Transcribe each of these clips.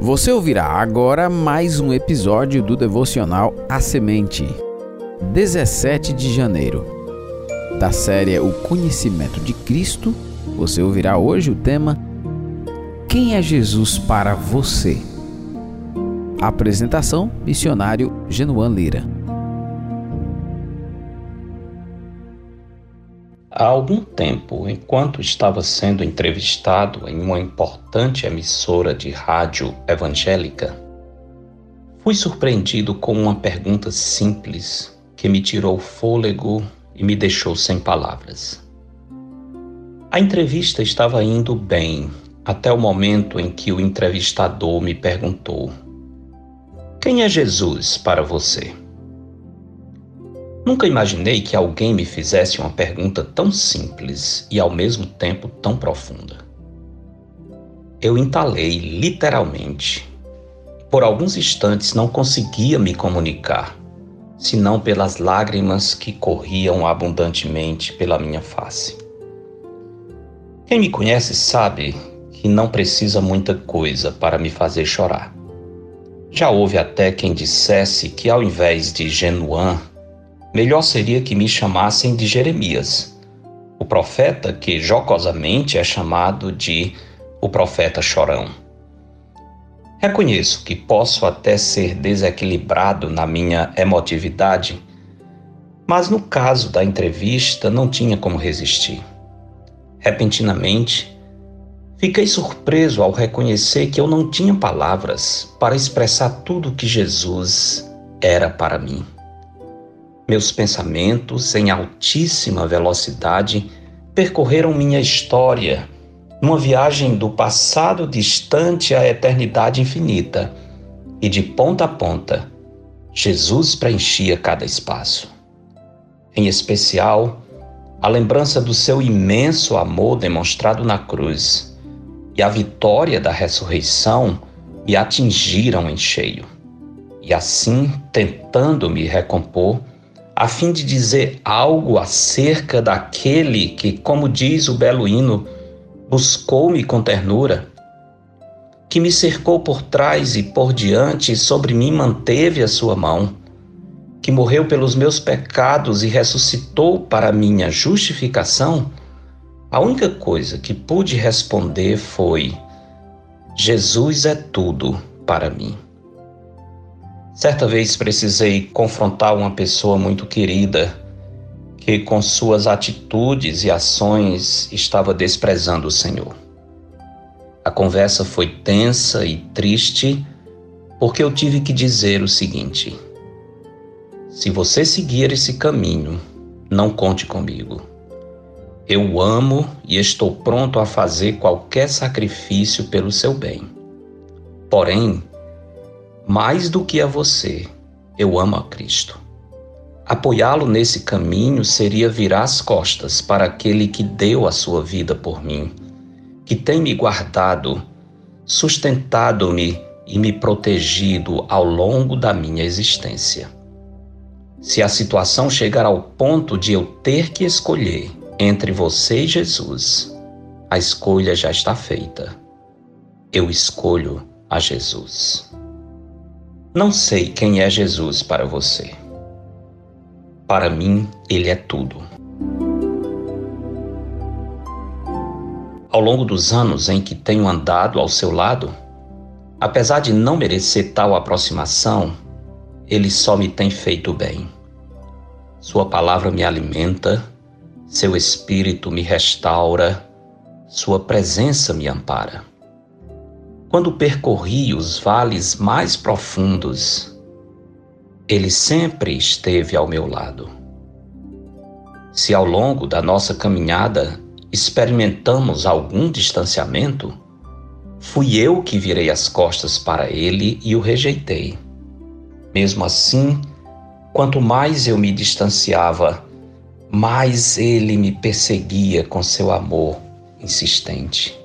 Você ouvirá agora mais um episódio do devocional A Semente, 17 de janeiro. Da série O Conhecimento de Cristo, você ouvirá hoje o tema Quem é Jesus para você? Apresentação: Missionário Genuan Lira. Há algum tempo, enquanto estava sendo entrevistado em uma importante emissora de rádio evangélica, fui surpreendido com uma pergunta simples que me tirou o fôlego e me deixou sem palavras. A entrevista estava indo bem até o momento em que o entrevistador me perguntou: Quem é Jesus para você? Nunca imaginei que alguém me fizesse uma pergunta tão simples e ao mesmo tempo tão profunda. Eu entalei literalmente. Por alguns instantes não conseguia me comunicar, senão pelas lágrimas que corriam abundantemente pela minha face. Quem me conhece sabe que não precisa muita coisa para me fazer chorar. Já houve até quem dissesse que ao invés de Genuan melhor seria que me chamassem de Jeremias, o profeta que jocosamente é chamado de o profeta chorão. Reconheço que posso até ser desequilibrado na minha emotividade, mas no caso da entrevista não tinha como resistir. Repentinamente, fiquei surpreso ao reconhecer que eu não tinha palavras para expressar tudo o que Jesus era para mim. Meus pensamentos, em altíssima velocidade, percorreram minha história numa viagem do passado distante à eternidade infinita, e de ponta a ponta, Jesus preenchia cada espaço. Em especial, a lembrança do seu imenso amor demonstrado na cruz e a vitória da ressurreição me atingiram em cheio. E assim, tentando me recompor, a fim de dizer algo acerca daquele que, como diz o belo hino, buscou-me com ternura, que me cercou por trás e por diante e sobre mim manteve a sua mão, que morreu pelos meus pecados e ressuscitou para minha justificação, a única coisa que pude responder foi: Jesus é tudo para mim. Certa vez precisei confrontar uma pessoa muito querida que, com suas atitudes e ações, estava desprezando o Senhor. A conversa foi tensa e triste porque eu tive que dizer o seguinte: se você seguir esse caminho, não conte comigo. Eu amo e estou pronto a fazer qualquer sacrifício pelo seu bem. Porém, mais do que a você, eu amo a Cristo. Apoiá-lo nesse caminho seria virar as costas para aquele que deu a sua vida por mim, que tem me guardado, sustentado-me e me protegido ao longo da minha existência. Se a situação chegar ao ponto de eu ter que escolher entre você e Jesus, a escolha já está feita. Eu escolho a Jesus. Não sei quem é Jesus para você. Para mim, ele é tudo. Ao longo dos anos em que tenho andado ao seu lado, apesar de não merecer tal aproximação, ele só me tem feito bem. Sua palavra me alimenta, seu espírito me restaura, sua presença me ampara. Quando percorri os vales mais profundos, ele sempre esteve ao meu lado. Se ao longo da nossa caminhada experimentamos algum distanciamento, fui eu que virei as costas para ele e o rejeitei. Mesmo assim, quanto mais eu me distanciava, mais ele me perseguia com seu amor insistente.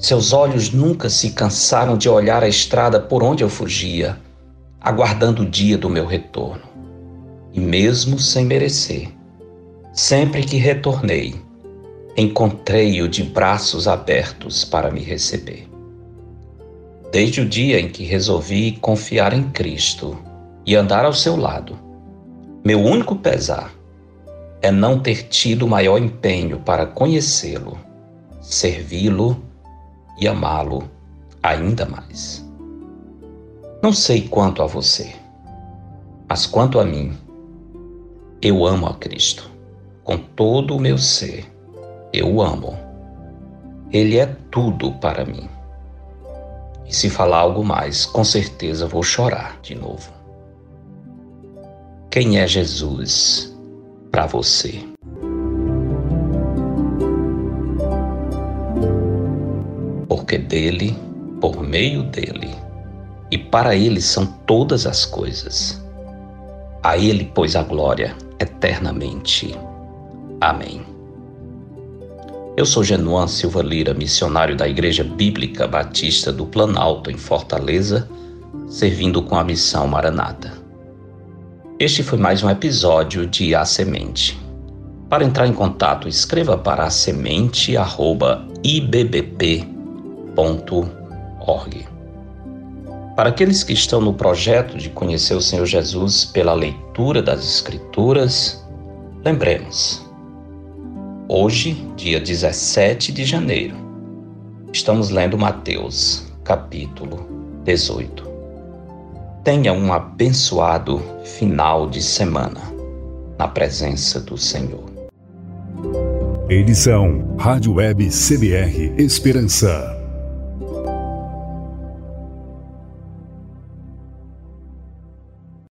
Seus olhos nunca se cansaram de olhar a estrada por onde eu fugia, aguardando o dia do meu retorno. E mesmo sem merecer, sempre que retornei, encontrei-o de braços abertos para me receber. Desde o dia em que resolvi confiar em Cristo e andar ao seu lado, meu único pesar é não ter tido maior empenho para conhecê-lo, servi-lo e amá-lo ainda mais. Não sei quanto a você, mas quanto a mim, eu amo a Cristo. Com todo o meu ser, eu o amo. Ele é tudo para mim. E se falar algo mais, com certeza vou chorar de novo. Quem é Jesus para você? Porque dele, por meio dele, e para ele são todas as coisas. A ele, pois, a glória eternamente. Amém. Eu sou Genuan Silva Lira, missionário da Igreja Bíblica Batista do Planalto, em Fortaleza, servindo com a missão Maranata. Este foi mais um episódio de A Semente. Para entrar em contato, escreva para a semente@ibbp.org. Para aqueles que estão no projeto de conhecer o Senhor Jesus pela leitura das Escrituras, lembremos. Hoje, dia 17 de janeiro, estamos lendo Mateus, capítulo 18. Tenha um abençoado final de semana na presença do Senhor. Edição Rádio Web CBR Esperança.